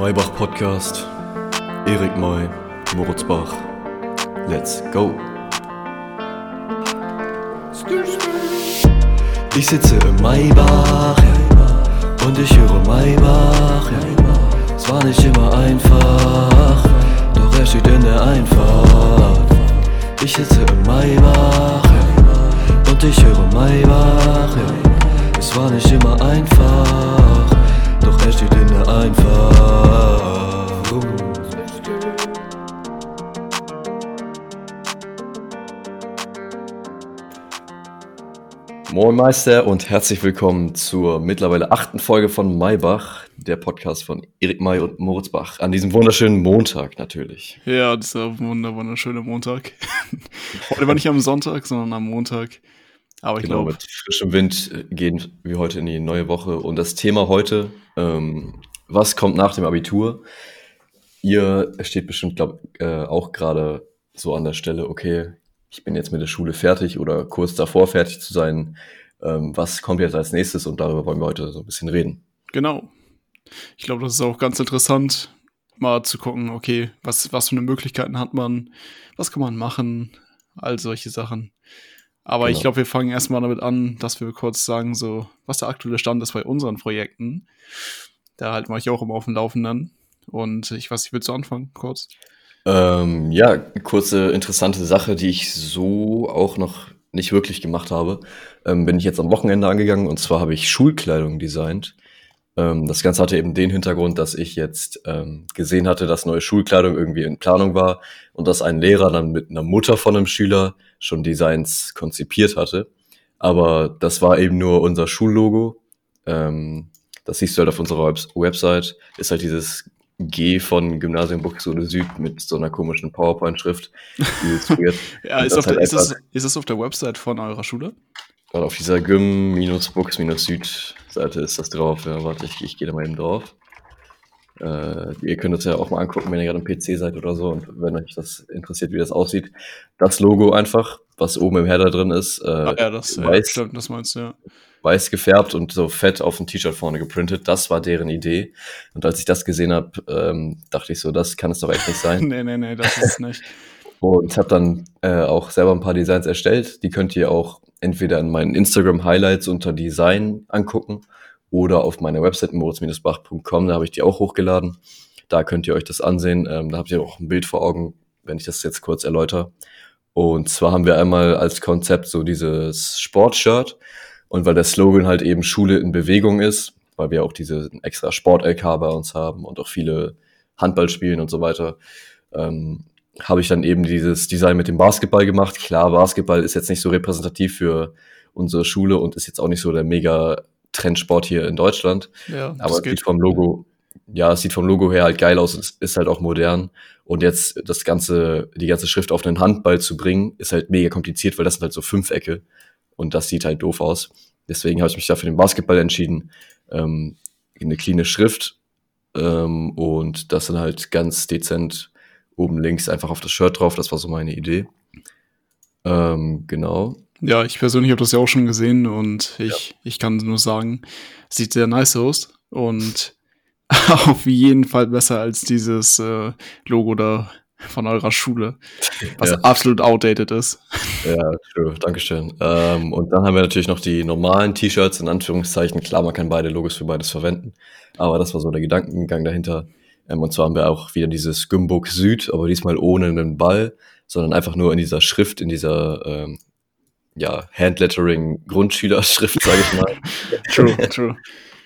Maybach Podcast. Erik May, Moritz Bach. Let's go. Ich sitze im Maybach und ich höre Maybach. Es war nicht immer einfach, doch er steht in der Einfahrt. Ich sitze im Maybach und ich höre Maybach. Es war nicht immer einfach, er steht in der Einfahrt. Moin Meister und herzlich willkommen zur mittlerweile achten Folge von Maybach, der Podcast von Erik May und Moritz Bach. An diesem wunderschönen Montag natürlich. Ja, das ist ein wunder wunderschöner Montag. heute war nicht am Sonntag, sondern am Montag. Aber ich Genau, glaube, mit frischem Wind äh, gehen wir heute in die neue Woche. Und das Thema heute, ähm, was kommt nach dem Abitur? Ihr steht bestimmt, glaub, äh, auch gerade so an der Stelle, okay, ich bin jetzt mit der Schule fertig oder kurz davor fertig zu sein. Ähm, was kommt jetzt als nächstes? Und darüber wollen wir heute so ein bisschen reden. genau. Ich glaube, das ist auch ganz interessant, mal zu gucken, okay, was, was für eine Möglichkeiten hat man, was kann man machen, all solche Sachen. Aber ich Genau. glaube, wir fangen erstmal damit an, dass wir kurz sagen, so, was der aktuelle Stand ist bei unseren Projekten. Da halten wir euch auch immer auf dem Laufenden. Und ich weiß, ich will zu anfangen, kurz. Ähm, ja, kurze interessante Sache, die ich so auch noch nicht wirklich gemacht habe, ähm, bin ich jetzt am Wochenende angegangen und zwar habe ich Schulkleidung designt. Ähm, das Ganze hatte eben den Hintergrund, dass ich jetzt ähm, gesehen hatte, dass neue Schulkleidung irgendwie in Planung war und dass ein Lehrer dann mit einer Mutter von einem Schüler schon Designs konzipiert hatte. Aber das war eben nur unser Schullogo. Ähm, das siehst du halt auf unserer Webs Website. Ist halt dieses G von Gymnasium Buxtehude Süd mit so einer komischen PowerPoint-Schrift. Ja, ist, das auf der, halt ist, das, ist das auf der Website von eurer Schule? Und auf dieser Gym-Bux-Süd-Seite ist das drauf. Ja, warte, ich, ich gehe da mal eben drauf. Äh, ihr könnt es ja auch mal angucken, wenn ihr gerade am PC seid oder so und wenn euch das interessiert, wie das aussieht. Das Logo einfach, was oben im Header drin ist, äh, Ah, ja, das ja, weiß, stimmt, das meinst du, ja. weiß gefärbt und so fett auf dem T-Shirt vorne geprintet. Das war deren Idee. Und als ich das gesehen habe, ähm, dachte ich so, das kann es doch echt nicht sein. Nee, nee, nee, das ist es nicht. Und habe dann äh, auch selber ein paar Designs erstellt. Die könnt ihr auch entweder in meinen Instagram-Highlights unter Design angucken oder auf meiner Website moritz-bach.com. Da habe ich die auch hochgeladen. Da könnt ihr euch das ansehen. Ähm, da habt ihr auch ein Bild vor Augen, wenn ich das jetzt kurz erläutere. Und zwar haben wir einmal als Konzept so dieses Sportshirt. Und weil der Slogan halt eben Schule in Bewegung ist, weil wir auch diese extra Sport-LK bei uns haben und auch viele Handball spielen und so weiter, ähm, habe ich dann eben dieses Design mit dem Basketball gemacht. Klar, Basketball ist jetzt nicht so repräsentativ für unsere Schule und ist jetzt auch nicht so der mega Trendsport hier in Deutschland. Ja, Aber es sieht vom Logo, ja, es sieht vom Logo her halt geil aus, es ist halt auch modern. Und jetzt das ganze, die ganze Schrift auf einen Handball zu bringen, ist halt mega kompliziert, weil das sind halt so Fünfecke und das sieht halt doof aus. Deswegen habe ich mich da für den Basketball entschieden. Ähm, eine cleane Schrift ähm, und das dann halt ganz dezent oben links einfach auf das Shirt drauf. Das war so meine Idee. Ähm, genau. Ja, ich persönlich habe das ja auch schon gesehen und ich, ich kann nur sagen, sieht sehr nice aus und auf jeden Fall besser als dieses äh, Logo da von eurer Schule, was Ja. absolut outdated ist. Ja, true. Dankeschön. Ähm, und dann haben wir natürlich noch die normalen T-Shirts, in Anführungszeichen. Klar, man kann beide Logos für beides verwenden. Aber das war so der Gedankengang dahinter. Ähm, und zwar haben wir auch wieder dieses Gymburg Süd, aber diesmal ohne einen Ball, sondern einfach nur in dieser Schrift, in dieser, ähm, ja, Handlettering Grundschülerschrift, sage ich mal. True, true.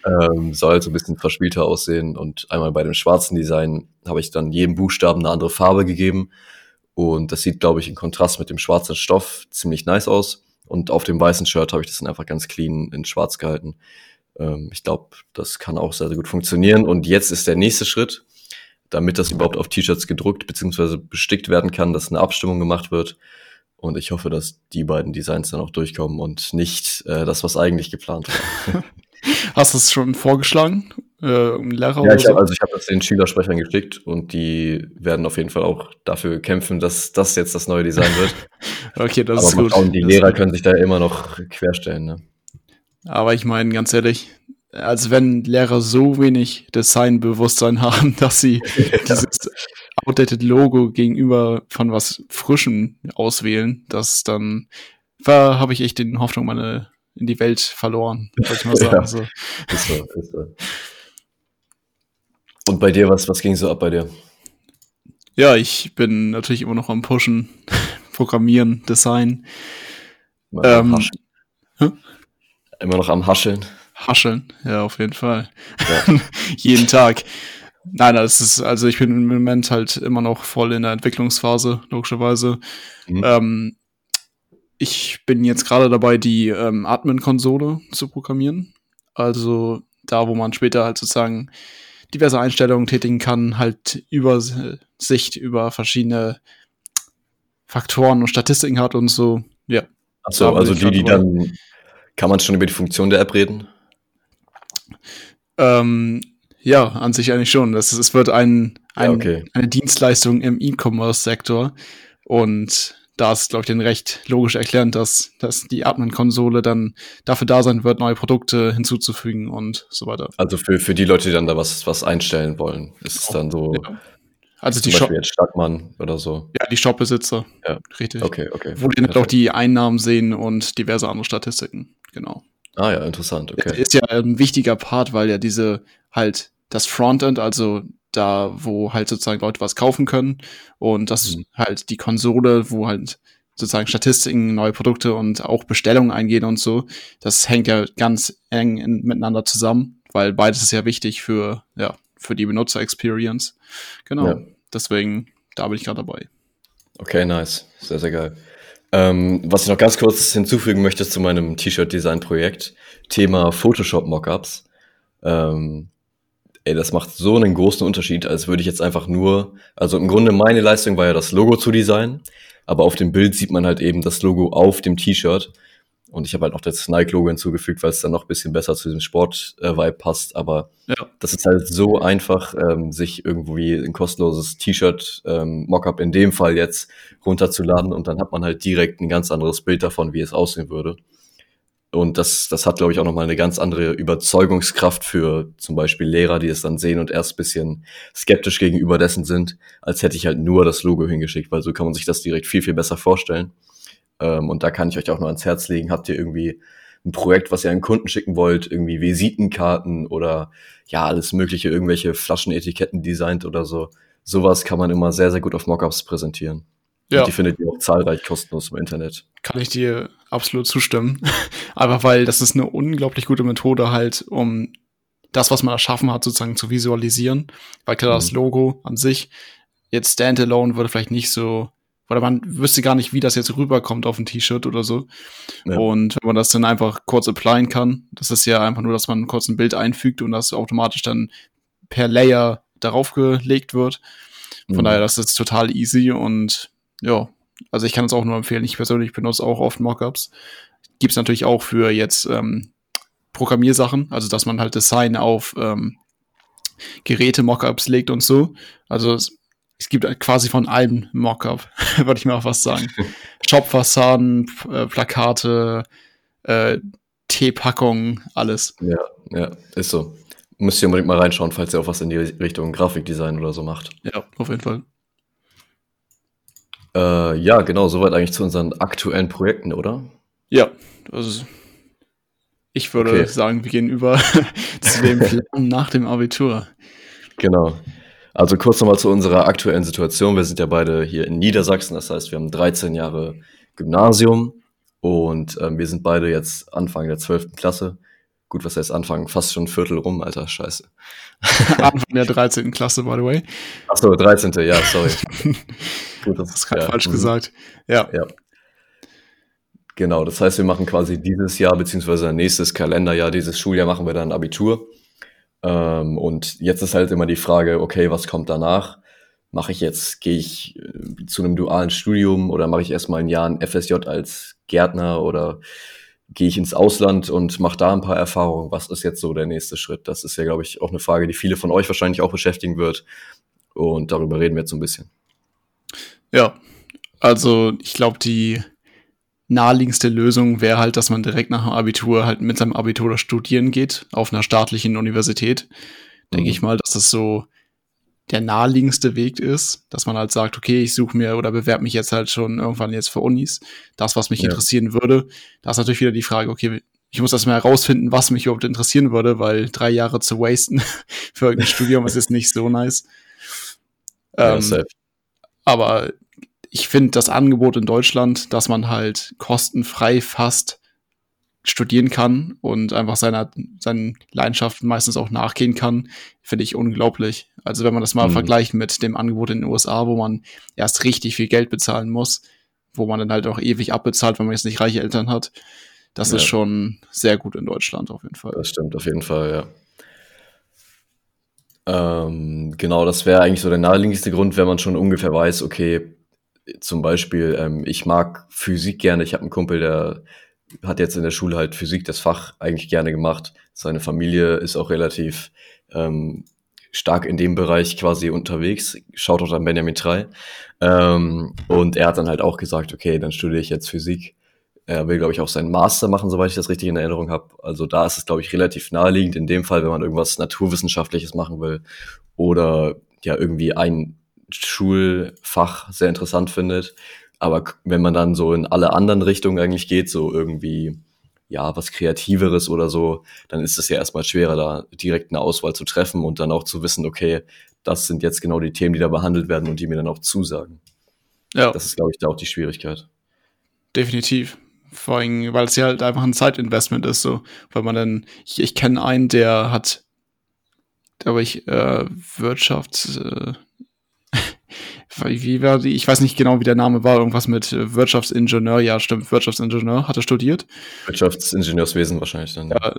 ähm, soll halt so ein bisschen verspielter aussehen. Und einmal bei dem schwarzen Design habe ich dann jedem Buchstaben eine andere Farbe gegeben. Und das sieht, glaube ich, in Kontrast mit dem schwarzen Stoff ziemlich nice aus. Und auf dem weißen Shirt habe ich das dann einfach ganz clean in schwarz gehalten. Ähm, ich glaube, das kann auch sehr, sehr gut funktionieren. Und jetzt ist der nächste Schritt, damit das überhaupt auf T-Shirts gedruckt bzw. bestickt werden kann, dass eine Abstimmung gemacht wird. Und ich hoffe, dass die beiden Designs dann auch durchkommen und nicht äh, das, was eigentlich geplant war. Hast du es schon vorgeschlagen? Äh, Lehrer Ja, oder ich hab, also ich habe das den Schülersprechern geschickt und die werden auf jeden Fall auch dafür kämpfen, dass das jetzt das neue Design wird. Okay, das Aber ist gut. schauen, die Das Lehrer können sich da immer noch querstellen. Ne? Aber ich meine, ganz ehrlich, als wenn Lehrer so wenig Designbewusstsein haben, dass sie ja. dieses outdated Logo gegenüber von was Frischem auswählen, dass dann war, habe ich echt den Hoffnung meine in die Welt verloren, würde ich mal sagen. ja, so. Ist so, ist so. Und bei dir, was, was ging so ab bei dir? Ja, ich bin natürlich immer noch am Pushen, Programmieren, Design. Ähm, immer noch am Hascheln. Hascheln, ja, auf jeden Fall. Ja. Jeden Tag. Nein, das ist, also ich bin im Moment halt immer noch voll in der Entwicklungsphase, logischerweise. Mhm. Ähm, ich bin jetzt gerade dabei, die ähm, Admin-Konsole zu programmieren. Also da, wo man später halt sozusagen diverse Einstellungen tätigen kann, halt Übersicht über verschiedene Faktoren und Statistiken hat und so. Ja. Achso, also die, die dann, kann man schon über die Funktion der App reden? Ähm, ja, an sich eigentlich schon. Das, es wird ein, ein ja, okay. eine Dienstleistung im E-Commerce-Sektor und da ist, glaube ich, dann recht logisch erklärt, dass, dass die Admin-Konsole dann dafür da sein wird, neue Produkte hinzuzufügen und so weiter. Also für, für die Leute, die dann da was, was einstellen wollen, ist es dann so. Ja. Also die Shop jetzt Stadtmann oder so. Ja, die Shopbesitzer. Ja. Richtig. Okay, okay. Wo die dann auch die Einnahmen sehen und diverse andere Statistiken. Genau. Ah ja, interessant, okay. Ist ja ein wichtiger Part, weil ja diese halt das Frontend, also da, wo halt sozusagen Leute was kaufen können und das mhm. halt die Konsole, wo halt sozusagen Statistiken, neue Produkte und auch Bestellungen eingehen und so. Das hängt ja ganz eng in, miteinander zusammen, weil beides ist ja wichtig für, ja, für die Benutzer-Experience. Genau. Ja. Deswegen, da bin ich gerade dabei. Okay, nice. Sehr, sehr geil. Ähm, was ich noch ganz kurz hinzufügen möchte zu meinem T-Shirt-Design-Projekt, Thema Photoshop-Mockups. Ähm, ey, das macht so einen großen Unterschied, als würde ich jetzt einfach nur, also im Grunde meine Leistung war ja das Logo zu designen, aber auf dem Bild sieht man halt eben das Logo auf dem T-Shirt. Und ich habe halt noch das Nike-Logo hinzugefügt, weil es dann noch ein bisschen besser zu diesem Sport-Vibe passt. Aber ja. das ist halt so einfach, ähm, sich irgendwie ein kostenloses T-Shirt, ähm, Mockup in dem Fall jetzt runterzuladen und dann hat man halt direkt ein ganz anderes Bild davon, wie es aussehen würde. Und das, das hat, glaube ich, auch nochmal eine ganz andere Überzeugungskraft für zum Beispiel Lehrer, die es dann sehen und erst bisschen skeptisch gegenüber dessen sind, als hätte ich halt nur das Logo hingeschickt, weil so kann man sich das direkt viel, viel besser vorstellen. Ähm, und da kann ich euch auch nur ans Herz legen. Habt ihr irgendwie ein Projekt, was ihr an Kunden schicken wollt, irgendwie Visitenkarten oder ja, alles mögliche, irgendwelche Flaschenetiketten designt oder so. Sowas kann man immer sehr, sehr gut auf Mockups präsentieren. Ja. Und die findet ihr auch zahlreich kostenlos im Internet. Kann ich dir absolut zustimmen. Aber weil das ist eine unglaublich gute Methode halt, um das, was man erschaffen hat, sozusagen zu visualisieren. Weil klar, mhm. das Logo an sich jetzt standalone würde vielleicht nicht so, oder man wüsste gar nicht, wie das jetzt rüberkommt auf ein T-Shirt oder so. Ja. Und wenn man das dann einfach kurz applyen kann, das ist ja einfach nur, dass man kurz ein Bild einfügt und das automatisch dann per Layer darauf gelegt wird. Von mhm. daher, das ist total easy und ja, also ich kann es auch nur empfehlen. Ich persönlich benutze auch oft Mockups. Gibt es natürlich auch für jetzt ähm, Programmiersachen, also dass man halt Design auf ähm, Geräte Mockups legt und so. Also es, gibt quasi von allem Mockup, würde ich mal fast sagen. Shopfassaden, äh, Plakate, äh, Teepackungen, alles. Ja, ja, ist so. Müsst ihr unbedingt mal reinschauen, falls ihr auch was in die Richtung Grafikdesign oder so macht. Ja, auf jeden Fall. Äh, ja, genau, soweit eigentlich zu unseren aktuellen Projekten, oder? Ja, also ich würde okay. sagen, wir gehen über zu dem Plan nach dem Abitur. Genau. Also kurz nochmal zu unserer aktuellen Situation. Wir sind ja beide hier in Niedersachsen, das heißt, wir haben 13 Jahre Gymnasium und ähm, wir sind beide jetzt Anfang der 12. Klasse. Gut, was heißt Anfang? Fast schon ein Viertel rum, Alter, scheiße. Anfang der 13. Klasse, by the way. Achso, 13. Ja, sorry. Gut, das ist ja. falsch mhm. gesagt. Ja. ja. Genau, das heißt, wir machen quasi dieses Jahr, beziehungsweise nächstes Kalenderjahr, dieses Schuljahr machen wir dann Abitur. Ähm, und jetzt ist halt immer die Frage, okay, was kommt danach? Mache ich jetzt, gehe ich äh, zu einem dualen Studium oder mache ich erstmal ein Jahr ein FSJ als Gärtner oder gehe ich ins Ausland und mache da ein paar Erfahrungen? Was ist jetzt so der nächste Schritt? Das ist ja, glaube ich, auch eine Frage, die viele von euch wahrscheinlich auch beschäftigen wird. Und darüber reden wir jetzt so ein bisschen. Ja, also ich glaube, die naheliegendste Lösung wäre halt, dass man direkt nach dem Abitur halt mit seinem Abitur studieren geht, auf einer staatlichen Universität. Mhm. Denke ich mal, dass das so der naheliegendste Weg ist, dass man halt sagt, okay, ich suche mir oder bewerbe mich jetzt halt schon irgendwann jetzt für Unis, das, was mich ja. interessieren würde. Da ist natürlich wieder die Frage, okay, ich muss erstmal herausfinden, was mich überhaupt interessieren würde, weil drei Jahre zu wasten für irgendein Studium ist jetzt nicht so nice. Ja, ähm, aber ich finde das Angebot in Deutschland, dass man halt kostenfrei fast studieren kann und einfach seiner, seinen Leidenschaften meistens auch nachgehen kann, finde ich unglaublich. Also wenn man das mal mhm. vergleicht mit dem Angebot in den USA, wo man erst richtig viel Geld bezahlen muss, wo man dann halt auch ewig abbezahlt, wenn man jetzt nicht reiche Eltern hat, das ja. ist schon sehr gut in Deutschland auf jeden Fall. Das stimmt auf jeden Fall, ja. Ähm, genau, das wäre eigentlich so der naheliegendste Grund, wenn man schon ungefähr weiß, okay, zum Beispiel, ähm, ich mag Physik gerne. Ich habe einen Kumpel, der hat jetzt in der Schule halt Physik das Fach eigentlich gerne gemacht. Seine Familie ist auch relativ ähm, stark in dem Bereich quasi unterwegs. Schaut auch an Benjamin 3. Ähm, und er hat dann halt auch gesagt, okay, dann studiere ich jetzt Physik. Er will, glaube ich, auch seinen Master machen, soweit ich das richtig in Erinnerung habe. Also da ist es, glaube ich, relativ naheliegend in dem Fall, wenn man irgendwas Naturwissenschaftliches machen will oder ja irgendwie ein Schulfach sehr interessant findet. Aber wenn man dann so in alle anderen Richtungen eigentlich geht, so irgendwie, ja, was Kreativeres oder so, dann ist es ja erstmal schwerer, da direkt eine Auswahl zu treffen und dann auch zu wissen, okay, das sind jetzt genau die Themen, die da behandelt werden und die mir dann auch zusagen. Ja. Das ist, glaube ich, da auch die Schwierigkeit. Definitiv. Vor allem, weil es ja halt einfach ein Zeitinvestment ist, so. Weil man dann, ich, ich kenne einen, der hat, glaube ich, äh, Wirtschafts, äh, wie war die, ich weiß nicht genau, wie der Name war, irgendwas mit äh, Wirtschaftsingenieur, ja, stimmt, Wirtschaftsingenieur, hat er studiert. Wirtschaftsingenieurswesen wahrscheinlich dann. Ja,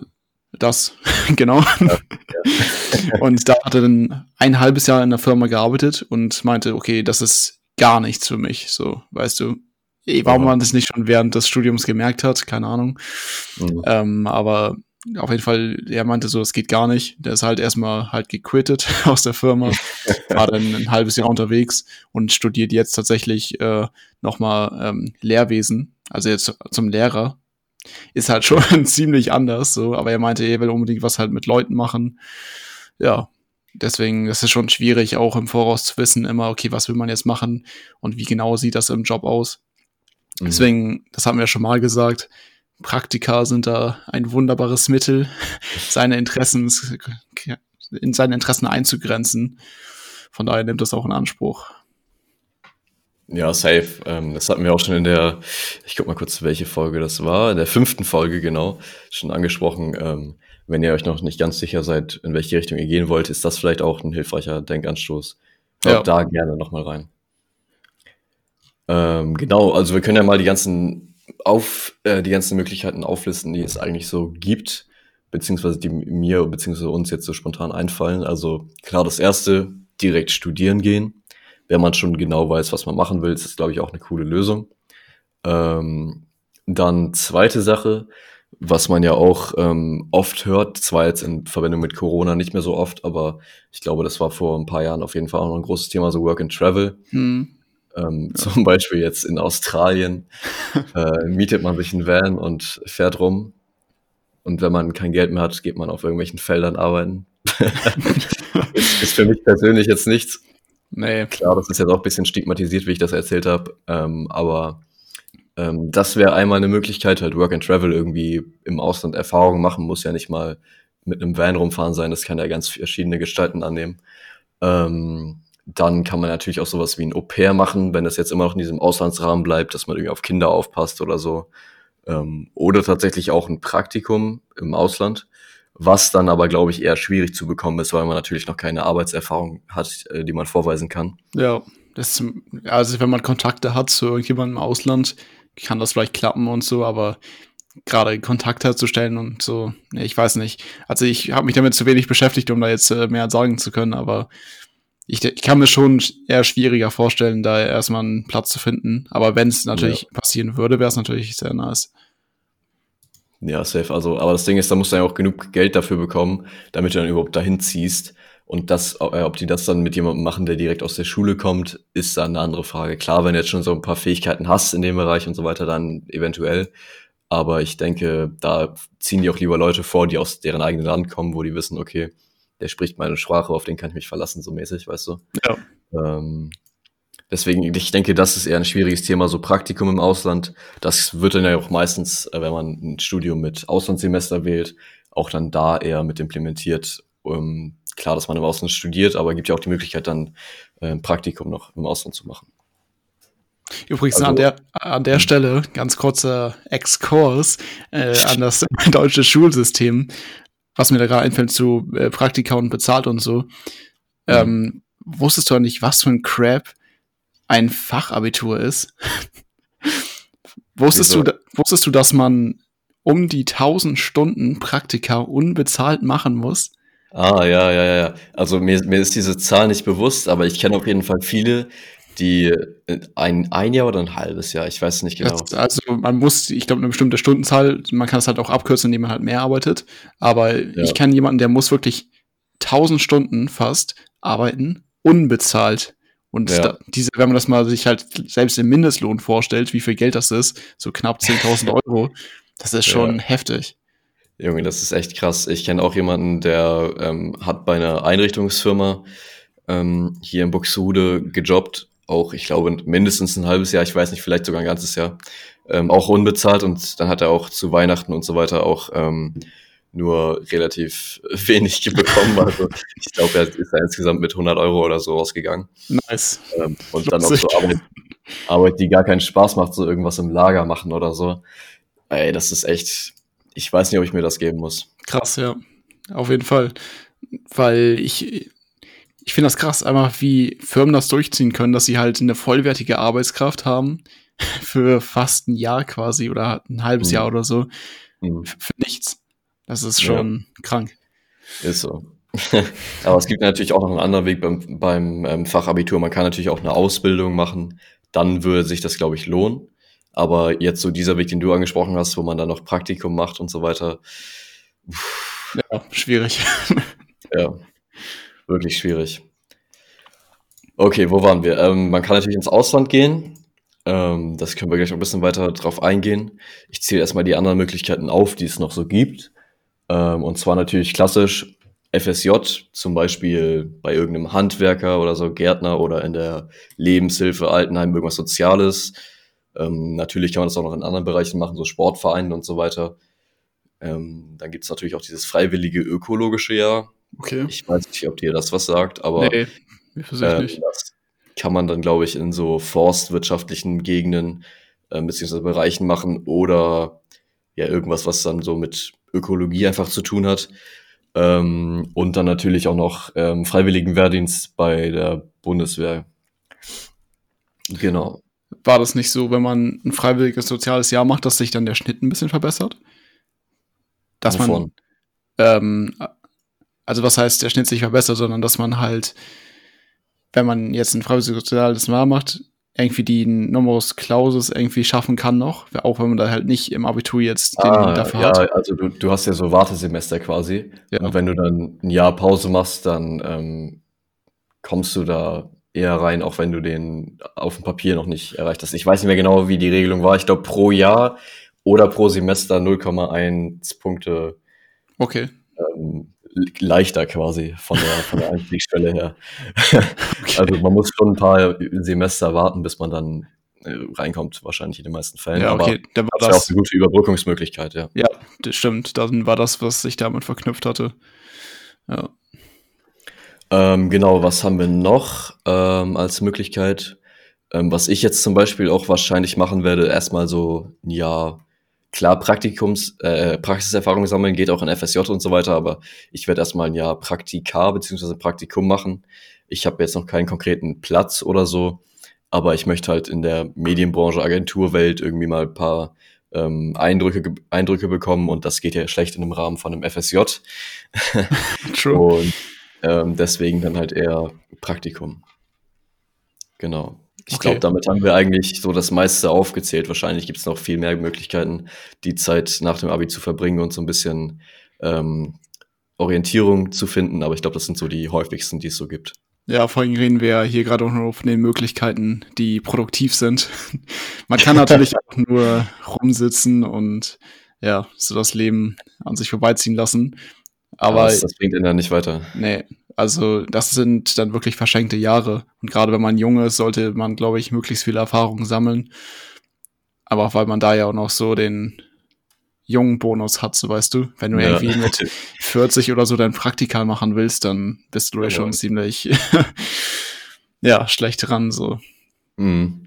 das, genau. Ja, ja. und da hat er dann ein halbes Jahr in der Firma gearbeitet und meinte, okay, das ist gar nichts für mich, so, weißt du. Warum man das nicht schon während des Studiums gemerkt hat, keine Ahnung. Mhm. Ähm, aber auf jeden Fall, er meinte so, es geht gar nicht. Der ist halt erstmal halt gequittet aus der Firma, war dann ein halbes Jahr unterwegs und studiert jetzt tatsächlich äh, nochmal ähm, Lehrwesen, also jetzt zum Lehrer. Ist halt schon ziemlich anders, so, aber er meinte, er will unbedingt was halt mit Leuten machen. Ja, deswegen ist es schon schwierig, auch im Voraus zu wissen, immer, okay, was will man jetzt machen und wie genau sieht das im Job aus. Mhm. Deswegen, das haben wir schon mal gesagt, Praktika sind da ein wunderbares Mittel, seine Interessen in seine Interessen einzugrenzen. Von daher nimmt das auch in Anspruch. Ja, safe. Ähm, das hatten wir auch schon in der, ich guck mal kurz, welche Folge das war, in der fünften Folge, genau, schon angesprochen. Ähm, wenn ihr euch noch nicht ganz sicher seid, in welche Richtung ihr gehen wollt, ist das vielleicht auch ein hilfreicher Denkanstoß. Schaut ja. da gerne nochmal rein. Ähm, genau, also wir können ja mal die ganzen auf äh, die ganzen Möglichkeiten auflisten, die es eigentlich so gibt, beziehungsweise die mir beziehungsweise uns jetzt so spontan einfallen. Also klar, das erste, direkt studieren gehen. Wenn man schon genau weiß, was man machen will, ist das, glaube ich, auch eine coole Lösung. Ähm, dann zweite Sache, was man ja auch ähm, oft hört, zwar jetzt in Verbindung mit Corona nicht mehr so oft, aber ich glaube, das war vor ein paar Jahren auf jeden Fall auch noch ein großes Thema, so Work and Travel. Hm. Ähm, ja. Zum Beispiel jetzt in Australien äh, mietet man sich einen Van und fährt rum. Und wenn man kein Geld mehr hat, geht man auf irgendwelchen Feldern arbeiten. ist, für mich persönlich jetzt nichts. Nee. Klar, das ist jetzt auch ein bisschen stigmatisiert, wie ich das erzählt habe. Ähm, aber ähm, das wäre einmal eine Möglichkeit, halt Work and Travel irgendwie im Ausland Erfahrungen machen, muss ja nicht mal mit einem Van rumfahren sein, das kann ja ganz verschiedene Gestalten annehmen. Ähm, dann kann man natürlich auch sowas wie ein Au-pair machen, wenn das jetzt immer noch in diesem Auslandsrahmen bleibt, dass man irgendwie auf Kinder aufpasst oder so. Ähm, oder tatsächlich auch ein Praktikum im Ausland, was dann aber, glaube ich, eher schwierig zu bekommen ist, weil man natürlich noch keine Arbeitserfahrung hat, äh, die man vorweisen kann. Ja, das, also wenn man Kontakte hat zu irgendjemandem im Ausland, kann das vielleicht klappen und so, aber gerade Kontakt herzustellen und so, ich weiß nicht. Also ich habe mich damit zu wenig beschäftigt, um da jetzt äh, mehr sagen zu können, aber ich, ich, kann mir schon eher schwieriger vorstellen, da erstmal einen Platz zu finden. Aber wenn es natürlich ja. passieren würde, wäre es natürlich sehr nice. Ja, safe. Also, aber das Ding ist, da musst du ja auch genug Geld dafür bekommen, damit du dann überhaupt dahin ziehst. Und das, äh, ob die das dann mit jemandem machen, der direkt aus der Schule kommt, ist dann eine andere Frage. Klar, wenn du jetzt schon so ein paar Fähigkeiten hast in dem Bereich und so weiter, dann eventuell. Aber ich denke, da ziehen die auch lieber Leute vor, die aus deren eigenen Land kommen, wo die wissen, okay, der spricht meine Sprache, auf den kann ich mich verlassen, so mäßig, weißt du? Ja. Ähm, deswegen, ich denke, das ist eher ein schwieriges Thema, so Praktikum im Ausland. Das wird dann ja auch meistens, äh, wenn man ein Studium mit Auslandssemester wählt, auch dann da eher mit implementiert. Um, klar, dass man im Ausland studiert, aber gibt ja auch die Möglichkeit, dann äh, ein Praktikum noch im Ausland zu machen. Übrigens also, an der an der Stelle ganz kurzer Exkurs äh, an das deutsche Schulsystem, was mir da gerade einfällt zu äh, Praktika und bezahlt und so. Mhm. Ähm, wusstest du nicht, was für ein Crap ein Fachabitur ist? wusstest Wieso? du wusstest du, dass man um die 1000 Stunden Praktika unbezahlt machen muss? Ah, ja, ja, ja. Also mir, mir ist diese Zahl nicht bewusst, aber ich kenne auf jeden Fall viele, die äh, ein, ein Jahr oder ein halbes Jahr, ich weiß nicht genau. Also man muss, ich glaube, eine bestimmte Stundenzahl, man kann es halt auch abkürzen, indem man halt mehr arbeitet. Aber ja. ich kenne jemanden, der muss wirklich 1000 Stunden fast arbeiten, unbezahlt. Und ja. da, diese, wenn man das mal sich halt selbst im Mindestlohn vorstellt, wie viel Geld das ist, so knapp 10.000 Euro, das ist schon ja. heftig. Junge, das ist echt krass. Ich kenne auch jemanden, der ähm, hat bei einer Einrichtungsfirma ähm, hier in Buxtehude gejobbt auch, ich glaube, mindestens ein halbes Jahr, ich weiß nicht, vielleicht sogar ein ganzes Jahr, ähm, auch unbezahlt und dann hat er auch zu Weihnachten und so weiter auch ähm, nur relativ wenig bekommen. Also ich glaube, er ist da insgesamt mit 100 Euro oder so rausgegangen. Nice. Ähm, und dann noch so Arbeit, Arbeit, die gar keinen Spaß macht, so irgendwas im Lager machen oder so. Ey, das ist echt, ich weiß nicht, ob ich mir das geben muss. Krass, ja. Auf jeden Fall. Weil ich, ich finde das krass, einfach wie Firmen das durchziehen können, dass sie halt eine vollwertige Arbeitskraft haben für fast ein Jahr quasi oder ein halbes mhm. Jahr oder so mhm. für nichts. Das ist schon ja. krank. Ist so. Aber es gibt natürlich auch noch einen anderen Weg beim, beim ähm, Fachabitur. Man kann natürlich auch eine Ausbildung machen. Dann würde sich das, glaube ich, lohnen. Aber jetzt so dieser Weg, den du angesprochen hast, wo man dann noch Praktikum macht und so weiter. Ja, schwierig. ja wirklich schwierig. Okay, wo waren wir? Ähm, man kann natürlich ins Ausland gehen. Ähm, das können wir gleich noch ein bisschen weiter drauf eingehen. Ich zähle erstmal die anderen Möglichkeiten auf, die es noch so gibt. Ähm, und zwar natürlich klassisch FSJ, zum Beispiel bei irgendeinem Handwerker oder so, Gärtner oder in der Lebenshilfe, Altenheim, irgendwas Soziales. Ähm, natürlich kann man das auch noch in anderen Bereichen machen, so Sportvereinen und so weiter. Ähm, dann gibt es natürlich auch dieses freiwillige ökologische Jahr. Okay. Ich weiß nicht, ob dir das was sagt, aber nee, äh, das kann man dann, glaube ich, in so forstwirtschaftlichen Gegenden äh, beziehungsweise Bereichen machen oder ja irgendwas, was dann so mit Ökologie einfach zu tun hat. Ähm, und dann natürlich auch noch ähm, freiwilligen Wehrdienst bei der Bundeswehr. Genau. War das nicht so, wenn man ein freiwilliges soziales Jahr macht, dass sich dann der Schnitt ein bisschen verbessert? Dass Wovon? man ähm, also was heißt, der Schnitt sich verbessert, sondern dass man halt, wenn man jetzt ein freiwilliges soziales Jahr macht, irgendwie die Numerus Clausus irgendwie schaffen kann noch, auch wenn man da halt nicht im Abitur jetzt den ah, dafür ja, hat. also du, du hast ja so Wartesemester quasi. Ja. Und wenn du dann ein Jahr Pause machst, dann ähm, kommst du da eher rein, auch wenn du den auf dem Papier noch nicht erreicht hast. Ich weiß nicht mehr genau, wie die Regelung war. Ich glaube, pro Jahr oder pro Semester 0,1 Punkte. Okay. Ähm, leichter quasi von der, von der Einstiegsschwelle her. Okay. Also man muss schon ein paar Semester warten, bis man dann äh, reinkommt, wahrscheinlich in den meisten Fällen. Ja, okay, Aber dann war das, ist ja auch eine gute Überbrückungsmöglichkeit, ja. Ja, das stimmt. Dann war das, was sich damit verknüpft hatte. Ja. Ähm, genau, was haben wir noch ähm, als Möglichkeit? Ähm, was ich jetzt zum Beispiel auch wahrscheinlich machen werde, erstmal so ein Jahr klar Praktikums, äh, Praxiserfahrung sammeln, geht auch in FSJ und so weiter, aber ich werde erstmal ein Jahr Praktika bzw. Praktikum machen. Ich habe jetzt noch keinen konkreten Platz oder so, aber ich möchte halt in der Medienbranche, Agenturwelt irgendwie mal ein paar ähm, Eindrücke, Eindrücke bekommen und das geht ja schlecht in einem Rahmen von einem FSJ. True. Und ähm, deswegen dann halt eher Praktikum. Genau. Ich okay. glaube, damit haben wir eigentlich so das meiste aufgezählt. Wahrscheinlich gibt es noch viel mehr Möglichkeiten, die Zeit nach dem Abi zu verbringen und so ein bisschen ähm, Orientierung zu finden, aber ich glaube, das sind so die häufigsten, die es so gibt. Ja, vor allem reden wir hier gerade auch nur von den Möglichkeiten, die produktiv sind. Man kann natürlich auch nur rumsitzen und ja, so das Leben an sich vorbeiziehen lassen. Aber das, das bringt ihn ja nicht weiter. Nee, also das sind dann wirklich verschenkte Jahre. Und gerade wenn man jung ist, sollte man, glaube ich, möglichst viele Erfahrungen sammeln. Aber auch weil man da ja auch noch so den jungen Bonus hat, so weißt du. Wenn du ja. irgendwie mit 40 oder so dein Praktika machen willst, dann bist du ja schon ziemlich ja, schlecht dran. So. Mhm.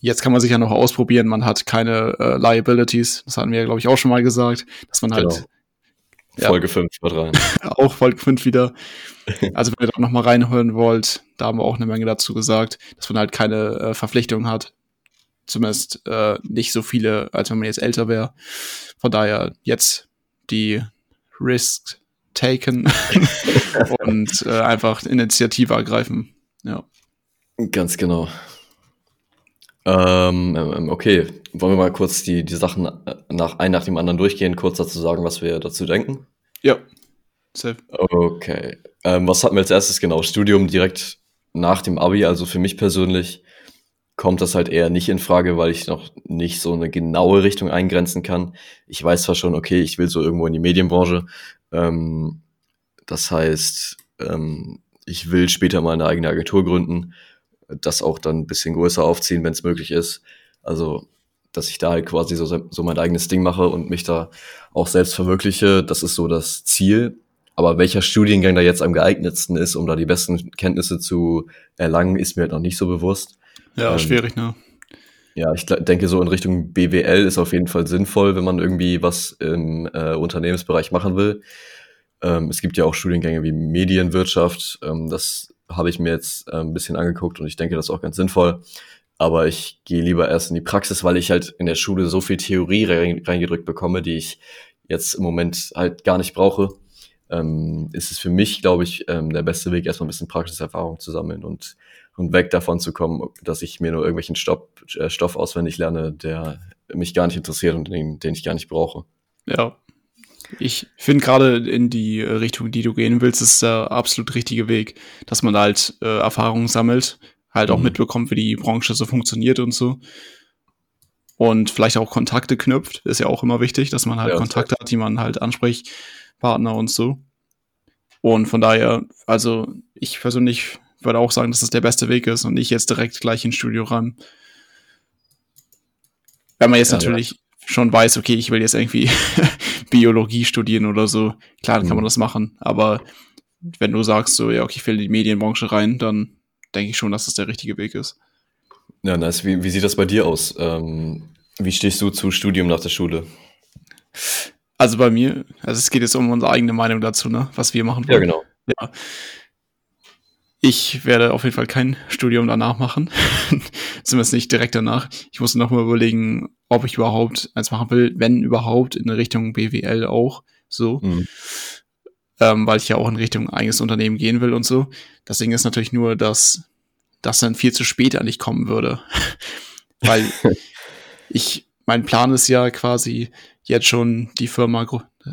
Jetzt kann man sich ja noch ausprobieren, man hat keine äh, Liabilities, das hatten wir ja, glaube ich, auch schon mal gesagt, dass man halt. Ja, Folge 5 wird rein. auch Folge 5 wieder. Also, wenn ihr da nochmal reinhören wollt, da haben wir auch eine Menge dazu gesagt, dass man halt keine äh, Verpflichtung hat. Zumindest äh, nicht so viele, als wenn man jetzt älter wäre. Von daher jetzt die Risks taken und äh, einfach Initiative ergreifen. Ja. Ganz genau. Ähm, ähm, okay, wollen wir mal kurz die, die Sachen äh, nach ein nach dem anderen durchgehen, kurz dazu sagen, was wir dazu denken? Ja. Safe. Okay. Ähm, was hatten wir als erstes genau? Studium direkt nach dem Abi, also für mich persönlich kommt das halt eher nicht in Frage, weil ich noch nicht so eine genaue Richtung eingrenzen kann. Ich weiß zwar schon, okay, ich will so irgendwo in die Medienbranche. Ähm, das heißt, ähm, ich will später mal eine eigene Agentur gründen, das auch dann ein bisschen größer aufziehen, wenn es möglich ist. Also, dass ich da halt quasi so, so mein eigenes Ding mache und mich da auch selbst verwirkliche, das ist so das Ziel. Aber welcher Studiengang da jetzt am geeignetsten ist, um da die besten Kenntnisse zu erlangen, ist mir halt noch nicht so bewusst. Ja, ähm, schwierig, ne? Ja, ich denke, so in Richtung BWL ist auf jeden Fall sinnvoll, wenn man irgendwie was im äh, Unternehmensbereich machen will. Ähm, es gibt ja auch Studiengänge wie Medienwirtschaft. Ähm, das habe ich mir jetzt äh, ein bisschen angeguckt und ich denke, das ist auch ganz sinnvoll. Aber ich gehe lieber erst in die Praxis, weil ich halt in der Schule so viel Theorie reingedrückt bekomme, die ich jetzt im Moment halt gar nicht brauche. Ähm, ist es für mich, glaube ich, ähm, der beste Weg, erstmal ein bisschen Praxiserfahrung zu sammeln und und weg davon zu kommen, dass ich mir nur irgendwelchen Stoff, äh, Stoff auswendig lerne, der mich gar nicht interessiert und den, den ich gar nicht brauche. Ja. Ich finde gerade in die Richtung, die du gehen willst, ist der absolut richtige Weg, dass man halt äh, Erfahrungen sammelt, halt auch mhm. mitbekommt, wie die Branche so funktioniert und so. Und vielleicht auch Kontakte knüpft, ist ja auch immer wichtig, dass man halt ja, Kontakte hat, die man halt anspricht, Partner und so. Und von daher, also ich persönlich würde auch sagen, dass das der beste Weg ist und nicht jetzt direkt gleich ins Studio ran. Wenn man jetzt ja, natürlich ja. schon weiß, okay, ich will jetzt irgendwie Biologie studieren oder so, klar, dann kann man mhm. das machen. Aber wenn du sagst, so, ja, okay, ich will in die Medienbranche rein, dann denke ich schon, dass das der richtige Weg ist. Ja, nice. Wie, wie sieht das bei dir aus? Ähm, wie stehst du zu Studium nach der Schule? Also bei mir, also es geht jetzt um unsere eigene Meinung dazu, ne, was wir machen wollen. Ja, genau. Ja. Ich werde auf jeden Fall kein Studium danach machen. Zumindest nicht direkt danach. Ich muss noch mal überlegen, ob ich überhaupt eins machen will, wenn überhaupt in Richtung BWL auch so. Mhm. Ähm, weil ich ja auch in Richtung eigenes Unternehmen gehen will und so. Das Ding ist natürlich nur, dass das dann viel zu spät eigentlich kommen würde. weil ich, mein Plan ist ja quasi jetzt schon die Firma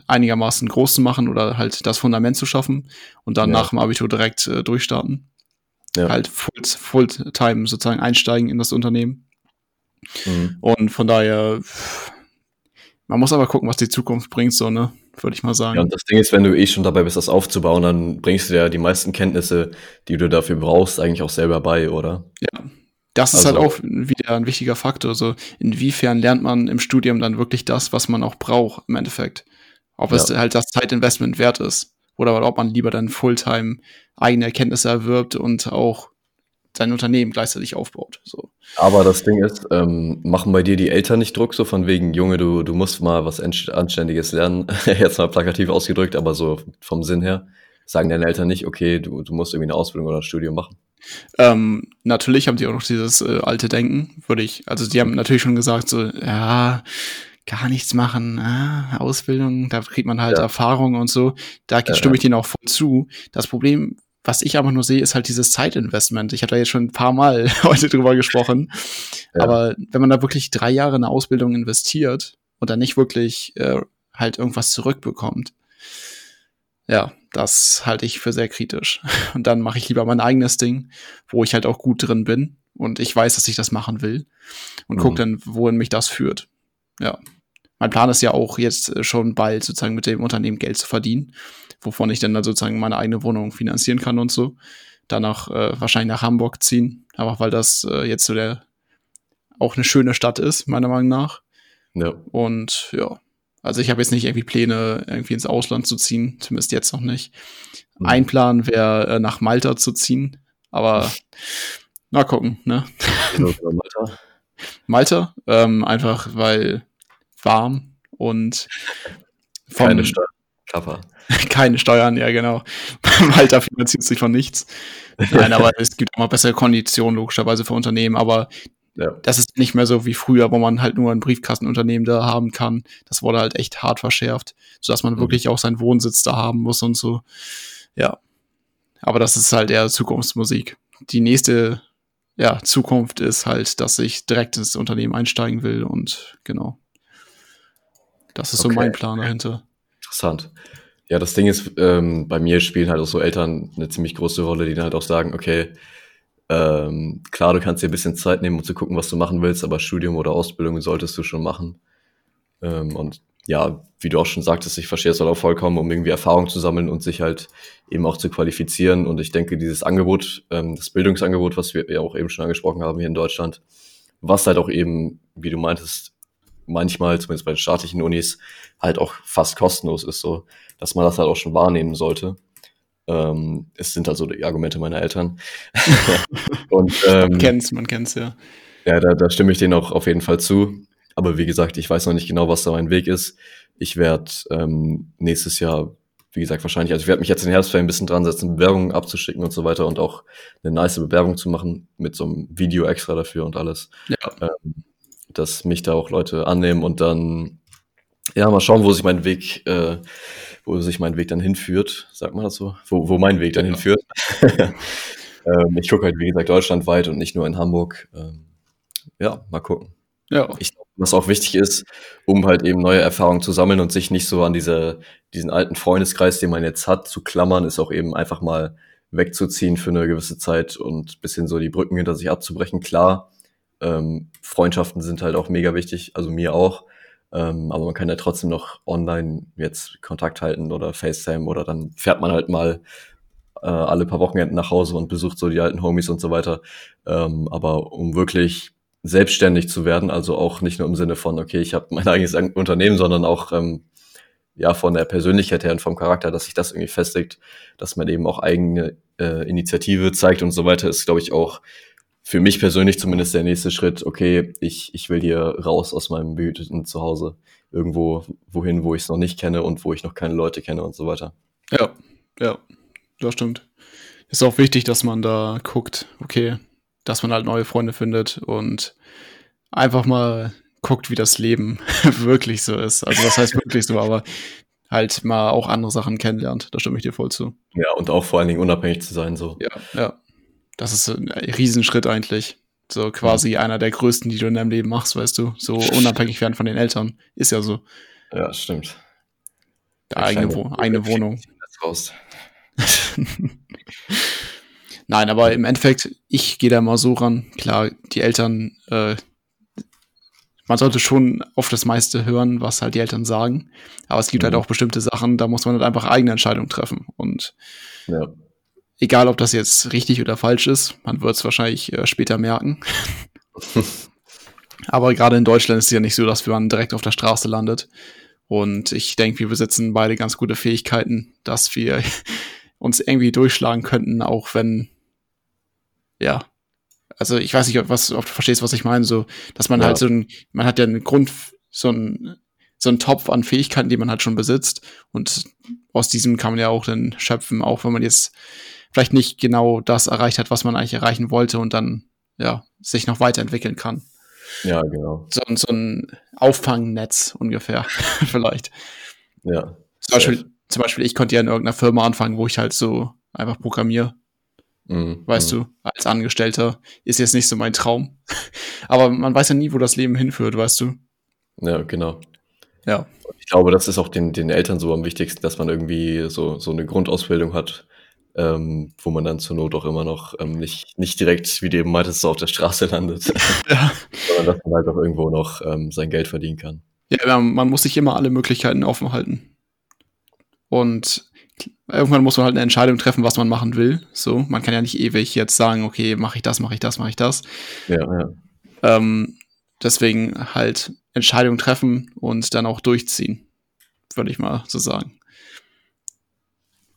einigermaßen groß zu machen oder halt das Fundament zu schaffen und dann ja. nach dem Abitur direkt äh, durchstarten. Ja. Halt Full, Fulltime sozusagen einsteigen in das Unternehmen. Mhm. Und von daher, man muss aber gucken, was die Zukunft bringt, so, ne? Würde ich mal sagen. Ja, und das Ding ist, wenn du eh schon dabei bist, das aufzubauen, dann bringst du ja die meisten Kenntnisse, die du dafür brauchst, eigentlich auch selber bei, oder? Ja, das ist halt also, halt auch wieder ein wichtiger Faktor. Also inwiefern lernt man im Studium dann wirklich das, was man auch braucht im Endeffekt? Ob ja. es halt das Zeitinvestment wert ist. Oder ob man lieber dann Fulltime eigene Erkenntnisse erwirbt und auch sein Unternehmen gleichzeitig aufbaut. So. Aber das Ding ist, ähm, machen bei dir die Eltern nicht Druck, so von wegen, Junge, du, du musst mal was Anständiges lernen, jetzt mal plakativ ausgedrückt, aber so vom Sinn her, sagen deine Eltern nicht, okay, du, du musst irgendwie eine Ausbildung oder ein Studium machen. Ähm, natürlich haben die auch noch dieses äh, alte Denken, würde ich, also die haben natürlich schon gesagt, so, ja, gar nichts machen, ah, Ausbildung, da kriegt man halt ja. Erfahrung und so. Da ja, stimme ich denen auch voll zu. Das Problem, was ich aber nur sehe, ist halt dieses Zeitinvestment. Ich habe da jetzt schon ein paar Mal heute drüber gesprochen. Ja. Aber wenn man da wirklich drei Jahre in eine Ausbildung investiert und dann nicht wirklich äh, halt irgendwas zurückbekommt, ja, das halte ich für sehr kritisch. Und dann mache ich lieber mein eigenes Ding, wo ich halt auch gut drin bin und ich weiß, dass ich das machen will und mhm. gucke dann, wohin mich das führt. Ja. Mein Plan ist ja auch jetzt schon bald sozusagen mit dem Unternehmen Geld zu verdienen, wovon ich dann, dann sozusagen meine eigene Wohnung finanzieren kann und so. Danach äh, wahrscheinlich nach Hamburg ziehen, aber weil das äh, jetzt so der auch eine schöne Stadt ist, meiner Meinung nach. Ja. Und ja, also ich habe jetzt nicht irgendwie Pläne, irgendwie ins Ausland zu ziehen, zumindest jetzt noch nicht. Mhm. Ein Plan wäre, äh, nach Malta zu ziehen, aber mal gucken, ne? Malta? Malta, ähm, einfach weil warm und von, keine Steuern. Kappa. keine Steuern, ja genau. Malta finanziert sich von nichts. Nein, aber es gibt immer bessere Konditionen logischerweise für Unternehmen, aber ja. Das ist nicht mehr so wie früher, wo man halt nur ein Briefkastenunternehmen da haben kann. Das wurde halt echt hart verschärft, sodass man mhm. wirklich auch seinen Wohnsitz da haben muss und so. Ja. Aber das ist halt eher Zukunftsmusik. Die nächste ja, Zukunft ist halt, dass ich direkt ins Unternehmen einsteigen will und genau. Das ist okay. so mein Plan dahinter. Interessant. Ja, das Ding ist, ähm, bei mir spielen halt auch so Eltern eine ziemlich große Rolle, die dann halt auch sagen, okay, ähm, klar, du kannst dir ein bisschen Zeit nehmen, um zu gucken, was du machen willst, aber Studium oder Ausbildung solltest du schon machen. Ähm, und ja, wie du auch schon sagtest, ich verstehe es halt auch vollkommen, um irgendwie Erfahrung zu sammeln und sich halt eben auch zu qualifizieren. Und ich denke, dieses Angebot, ähm, das Bildungsangebot, was wir ja auch eben schon angesprochen haben hier in Deutschland, was halt auch eben, wie du meintest, manchmal, zumindest bei den staatlichen Unis, halt auch fast kostenlos ist, so, dass man das halt auch schon wahrnehmen sollte. Ähm, es sind also die Argumente meiner Eltern. und, ähm, man kennt's, man kennt's, ja. Ja, da, da stimme ich denen auch auf jeden Fall zu. Aber wie gesagt, ich weiß noch nicht genau, was da mein Weg ist. Ich werde ähm, nächstes Jahr, wie gesagt, wahrscheinlich, also ich werde mich jetzt in den Herbstferien ein bisschen dran setzen, Bewerbungen abzuschicken und so weiter und auch eine nice Bewerbung zu machen mit so einem Video extra dafür und alles. Ja. Ähm, dass mich da auch Leute annehmen und dann, ja, mal schauen, wo sich mein Weg äh, wo sich mein Weg dann hinführt, sagt man das so? Wo, wo mein Weg dann ja. hinführt. ähm, ich gucke halt, wie gesagt, deutschlandweit und nicht nur in Hamburg. Ähm, ja, mal gucken. Ja. Ich glaube, was auch wichtig ist, um halt eben neue Erfahrungen zu sammeln und sich nicht so an diese, diesen alten Freundeskreis, den man jetzt hat, zu klammern, ist auch eben einfach mal wegzuziehen für eine gewisse Zeit und bisschen so die Brücken hinter sich abzubrechen. Klar, ähm, Freundschaften sind halt auch mega wichtig, also mir auch. Ähm, aber man kann ja trotzdem noch online jetzt Kontakt halten oder FaceTime oder dann fährt man halt mal äh, alle paar Wochenenden nach Hause und besucht so die alten Homies und so weiter. Ähm, aber um wirklich selbstständig zu werden, also auch nicht nur im Sinne von, okay, ich habe mein eigenes Unternehmen, sondern auch ähm, ja von der Persönlichkeit her und vom Charakter, dass sich das irgendwie festigt, dass man eben auch eigene äh, Initiative zeigt und so weiter, ist, glaube ich, auch für mich persönlich zumindest der nächste Schritt, okay, ich, ich will hier raus aus meinem behüteten Zuhause. Irgendwo, wohin, wo ich es noch nicht kenne und wo ich noch keine Leute kenne und so weiter. Ja, ja, das stimmt. Ist auch wichtig, dass man da guckt, okay, dass man halt neue Freunde findet und einfach mal guckt, wie das Leben wirklich so ist. Also was heißt wirklich so, aber halt mal auch andere Sachen kennenlernt. Da stimme ich dir voll zu. Ja, und auch vor allen Dingen unabhängig zu sein, so. Ja, ja. Das ist ein Riesenschritt eigentlich. So quasi ja. einer der größten, die du in deinem Leben machst, weißt du. So unabhängig werden von den Eltern. Ist ja so. Ja, stimmt. Eigene, Wo eigene Wohnung. Nein, aber im Endeffekt, ich gehe da mal so ran. Klar, die Eltern, äh, man sollte schon auf das meiste hören, was halt die Eltern sagen. Aber es gibt halt mhm. halt auch bestimmte Sachen, da muss man halt einfach eigene Entscheidungen treffen. Und ja egal ob das jetzt richtig oder falsch ist, man wird es wahrscheinlich äh, später merken. Aber gerade in Deutschland ist es ja nicht so, dass man direkt auf der Straße landet. Und ich denke, wir besitzen beide ganz gute Fähigkeiten, dass wir uns irgendwie durchschlagen könnten, auch wenn, ja, also ich weiß nicht, ob, was, ob du verstehst, was ich meine, so, dass man ja. halt so ein, man hat ja einen Grund, so ein, so ein Topf an Fähigkeiten, die man halt schon besitzt. Und aus diesem kann man ja auch dann schöpfen, auch wenn man jetzt vielleicht nicht genau das erreicht hat, was man eigentlich erreichen wollte und dann ja sich noch weiterentwickeln kann. Ja, genau. So, so ein Auffangnetz ungefähr, vielleicht. Ja. Zum Beispiel, zum Beispiel, ich konnte ja in irgendeiner Firma anfangen, wo ich halt so einfach programmiere. Mhm. Weißt mhm. du, als Angestellter ist jetzt nicht so mein Traum. Aber man weiß ja nie, wo das Leben hinführt, weißt du? Ja, genau. Ja. Ich glaube, das ist auch den, den Eltern so am wichtigsten, dass man irgendwie so, so eine Grundausbildung hat, ähm, wo man dann zur Not auch immer noch ähm, nicht, nicht direkt, wie du eben meintest, so auf der Straße landet, ja. sondern dass man halt auch irgendwo noch ähm, sein Geld verdienen kann. Ja, man muss sich immer alle Möglichkeiten offen halten. Und irgendwann muss man halt eine Entscheidung treffen, was man machen will. So, man kann ja nicht ewig jetzt sagen, okay, mache ich das, mache ich das, mache ich das. Ja, ja. Ähm, deswegen halt Entscheidungen treffen und dann auch durchziehen, würde ich mal so sagen.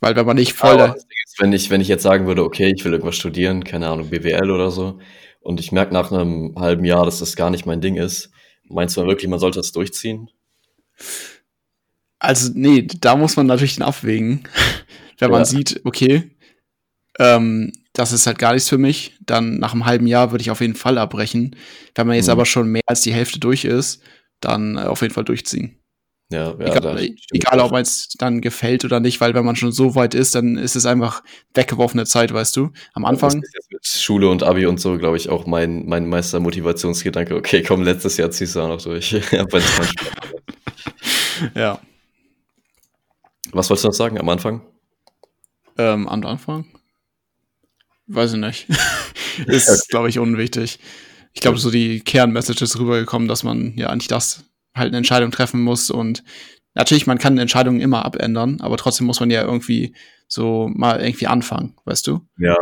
Weil wenn man nicht voll. Wenn ich, wenn ich jetzt sagen würde, okay, ich will irgendwas studieren, keine Ahnung, BWL oder so, und ich merke nach einem halben Jahr, dass das gar nicht mein Ding ist, meinst du wirklich, man sollte das durchziehen? Also, nee, da muss man natürlich den abwägen. wenn man sieht, okay, ähm, das ist halt gar nichts für mich, dann nach einem halben Jahr würde ich auf jeden Fall abbrechen. Wenn man jetzt mhm. aber schon mehr als die Hälfte durch ist, dann äh, auf jeden Fall durchziehen. Ja, ja egal, egal ob es dann gefällt oder nicht, weil wenn man schon so weit ist, dann ist es einfach weggeworfene Zeit, weißt du. Am Anfang. mit Schule und Abi und so, glaube ich, auch mein, mein meister Motivationsgedanke. Okay, komm, letztes Jahr ziehst du auch noch durch. ja. Was wolltest du noch sagen am Anfang? Ähm, am Anfang? Weiß ich nicht. ist, okay. glaube ich, unwichtig. Ich glaube, so die Kernmessage ist rübergekommen, dass man ja eigentlich das halt eine Entscheidung treffen muss und natürlich, man kann Entscheidungen immer abändern, aber trotzdem muss man ja irgendwie so mal irgendwie anfangen, weißt du? Ja,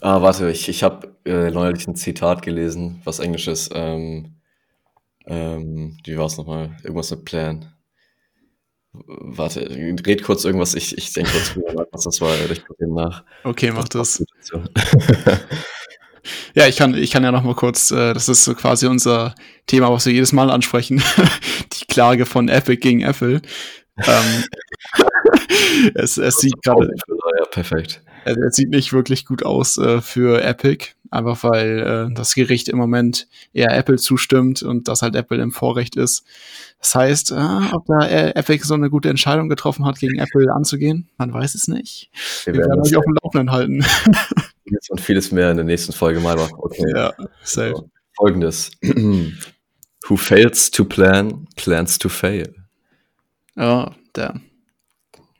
ah, warte, ich, ich habe äh, neulich ein Zitat gelesen, was Englisch ist. Ähm, ähm, wie war es nochmal? Irgendwas mit Plan. Warte, red kurz irgendwas, ich, ich denke kurz drüber nach, was das war, ich gucke nach. Okay, mach das. Ja, ich kann, ich kann ja noch mal kurz, äh, das ist so quasi unser Thema, was wir jedes Mal ansprechen. Die Klage von Epic gegen Apple. ähm, es, es sieht gerade. Ja, perfekt. Es, es, sieht nicht wirklich gut aus äh, für Epic, einfach weil äh, das Gericht im Moment eher Apple zustimmt und dass halt Apple im Vorrecht ist. Das heißt, äh, ob da äh, Epic so eine gute Entscheidung getroffen hat, gegen Apple anzugehen, man weiß es nicht. Wir, Wir werden euch auf dem Laufenden halten. Jetzt und vieles mehr in der nächsten Folge mal. Okay. Ja, safe. Also, Folgendes. Who fails to plan, plans to fail. Oh, damn.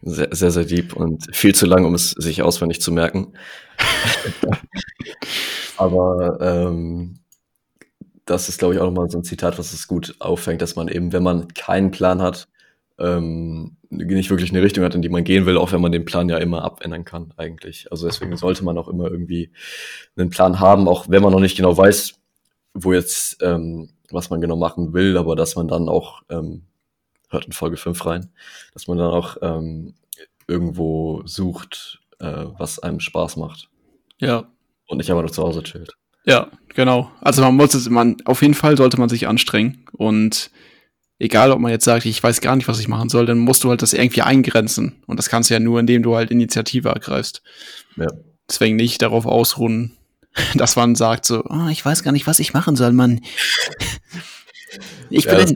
Sehr, sehr, sehr deep und viel zu lang, um es sich auswendig zu merken. Aber ähm, das ist, glaube ich, auch nochmal so ein Zitat, was es gut auffängt, dass man eben, wenn man keinen Plan hat, ähm, nicht wirklich eine Richtung hat, in die man gehen will, auch wenn man den Plan ja immer abändern kann, eigentlich. Also deswegen sollte man auch immer irgendwie einen Plan haben, auch wenn man noch nicht genau weiß, wo jetzt, ähm, was man genau machen will, aber dass man dann auch, ähm, hört in Folge 5 rein, dass man dann auch ähm, irgendwo sucht, äh, was einem Spaß macht. Ja. Und nicht aber nur zu Hause chillt. Ja, genau. Also man muss es, man, auf jeden Fall sollte man sich anstrengen und egal ob man jetzt sagt, ich weiß gar nicht, was ich machen soll, dann musst du halt das irgendwie eingrenzen. Und das kannst du ja nur, indem du halt Initiative ergreifst. Ja. Deswegen nicht darauf ausruhen, dass man sagt so, oh, ich weiß gar nicht, was ich machen soll, Mann. ich bin ja,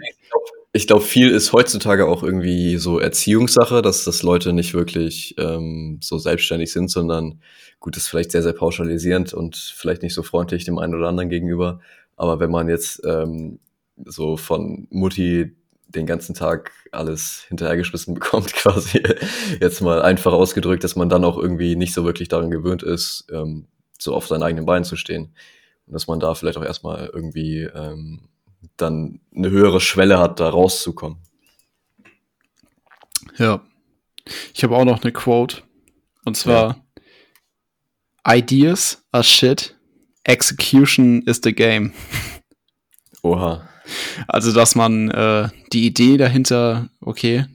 ich glaube, viel ist heutzutage auch irgendwie so Erziehungssache, dass, dass Leute nicht wirklich ähm, so selbstständig sind, sondern gut, ist vielleicht sehr, sehr pauschalisierend und vielleicht nicht so freundlich dem einen oder anderen gegenüber. Aber wenn man jetzt ähm, so von Mutti den ganzen Tag alles hinterhergeschmissen bekommt, quasi. Jetzt mal einfach ausgedrückt, dass man dann auch irgendwie nicht so wirklich daran gewöhnt ist, ähm, so auf seinen eigenen Beinen zu stehen. Und dass man da vielleicht auch erstmal irgendwie ähm, dann eine höhere Schwelle hat, da rauszukommen. Ja. Ich habe auch noch eine Quote. Und zwar: ja. Ideas are shit, execution is the game. Oha. Also, dass man äh, die Idee dahinter, okay,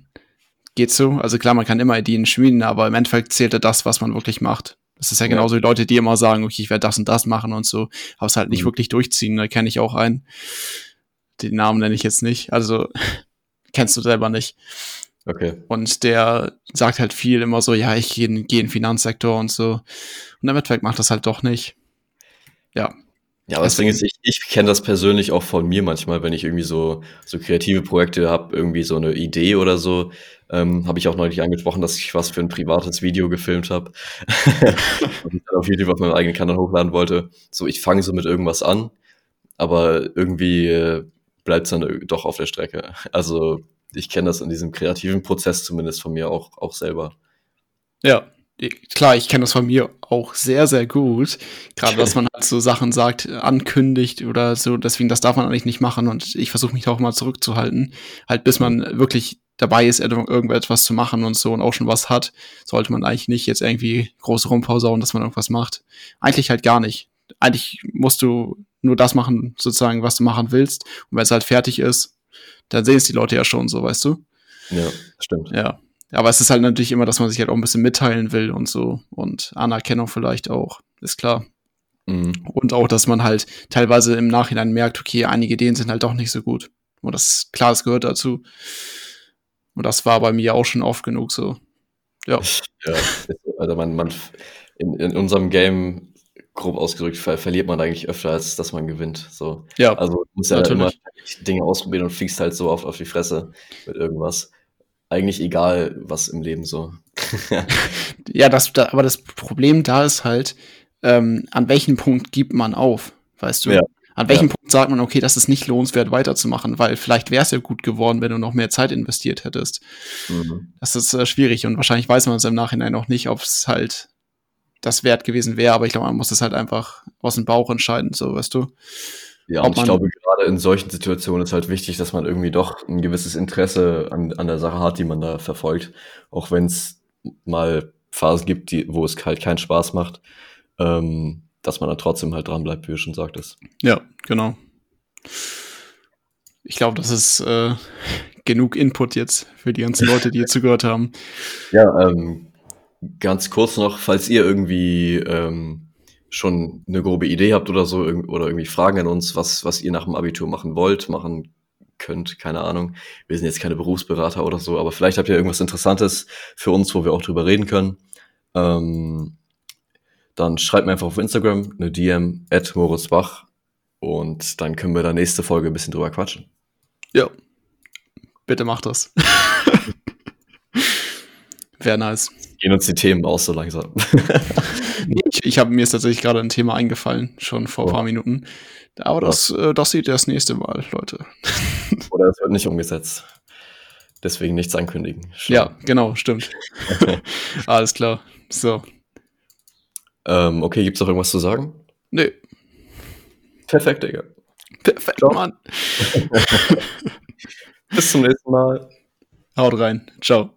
geht so. Also klar, man kann immer Ideen schmieden, aber im Endeffekt zählt ja das, was man wirklich macht. Das ist ja genauso wie Leute, die immer sagen, okay, ich werde das und das machen und so, aber es halt nicht mhm. wirklich durchziehen. Da kenne ich auch einen. Den Namen nenne ich jetzt nicht. Also kennst du selber nicht. Okay. Und der sagt halt viel immer so, ja, ich gehe geh in den Finanzsektor und so. Und im Endeffekt macht das halt doch nicht. Ja, ja, aber das Ding ist, ich, ich kenne das persönlich auch von mir manchmal, wenn ich irgendwie so, so kreative Projekte habe, irgendwie so eine Idee oder so, ähm, habe ich auch neulich angesprochen, dass ich was für ein privates Video gefilmt habe und ich dann auf YouTube auf meinem eigenen Kanal hochladen wollte. So, ich fange so mit irgendwas an, aber irgendwie äh, bleibt es dann doch auf der Strecke. Also ich kenne das in diesem kreativen Prozess zumindest von mir auch, auch selber. Ja, klar, ich kenne das von mir auch sehr, sehr gut. Gerade, dass man halt so Sachen sagt, ankündigt oder so. Deswegen, das darf man eigentlich nicht machen. Und ich versuche mich da auch mal zurückzuhalten. Halt, bis man wirklich dabei ist, irgendetwas zu machen und so und auch schon was hat, sollte man eigentlich nicht jetzt irgendwie groß rumpausauen, dass man irgendwas macht. Eigentlich halt gar nicht. Eigentlich musst du nur das machen, sozusagen, was du machen willst. Und wenn es halt fertig ist, dann sehen es die Leute ja schon so, weißt du? Ja, stimmt. Ja. Aber es ist halt natürlich immer, dass man sich halt auch ein bisschen mitteilen will und so. Und Anerkennung vielleicht auch, ist klar. Mhm. Und auch, dass man halt teilweise im Nachhinein merkt, okay, einige Ideen sind halt doch nicht so gut. Und das, klar, das gehört dazu. Und das war bei mir auch schon oft genug so. Ja. ja also man, man in, in unserem Game grob ausgedrückt, ver verliert man eigentlich öfter, als dass man gewinnt. So. Ja, also du musst ja immer Dinge ausprobieren und fliegst halt so oft auf die Fresse mit irgendwas. Eigentlich egal, was im Leben so. ja, das, da, aber das Problem da ist halt, ähm, an welchem Punkt gibt man auf, weißt du? Ja. An welchem ja. Punkt sagt man, okay, das ist nicht lohnenswert weiterzumachen, weil vielleicht wäre es ja gut geworden, wenn du noch mehr Zeit investiert hättest. Mhm. Das ist äh, schwierig und wahrscheinlich weiß man es im Nachhinein auch nicht, ob es halt das wert gewesen wäre, aber ich glaube, man muss es halt einfach aus dem Bauch entscheiden, so weißt du. Ja, und ich glaube, gerade in solchen Situationen ist halt wichtig, dass man irgendwie doch ein gewisses Interesse an, an der Sache hat, die man da verfolgt. Auch wenn es mal Phasen gibt, die, wo es halt keinen Spaß macht, ähm, dass man dann trotzdem halt dran bleibt, wie du schon sagtest. Ja, genau. Ich glaube, das ist äh, genug Input jetzt für die ganzen Leute, die hier zugehört haben. Ja, ähm, Ganz kurz noch, falls ihr irgendwie ähm, schon eine grobe Idee habt oder so oder irgendwie Fragen an uns, was, was ihr nach dem Abitur machen wollt, machen könnt, keine Ahnung. Wir sind jetzt keine Berufsberater oder so, aber vielleicht habt ihr irgendwas Interessantes für uns, wo wir auch drüber reden können. Ähm, dann schreibt mir einfach auf Instagram eine DM at Moritzbach und dann können wir da nächste Folge ein bisschen drüber quatschen. Ja, bitte macht das. Wäre nice gehen uns die Themen aus so langsam. ich ich habe mir ist tatsächlich gerade ein Thema eingefallen, schon vor oh. ein paar Minuten. Aber das, äh, das sieht das nächste Mal, Leute. Oder es wird nicht umgesetzt. Deswegen nichts ankündigen. Schau. Ja, genau, stimmt. Alles klar. So. Ähm, okay, gibt's noch irgendwas zu sagen? Nee. Perfekt, Digga. Perfekt, Ciao. Mann. Bis zum nächsten Mal. Haut rein. Ciao.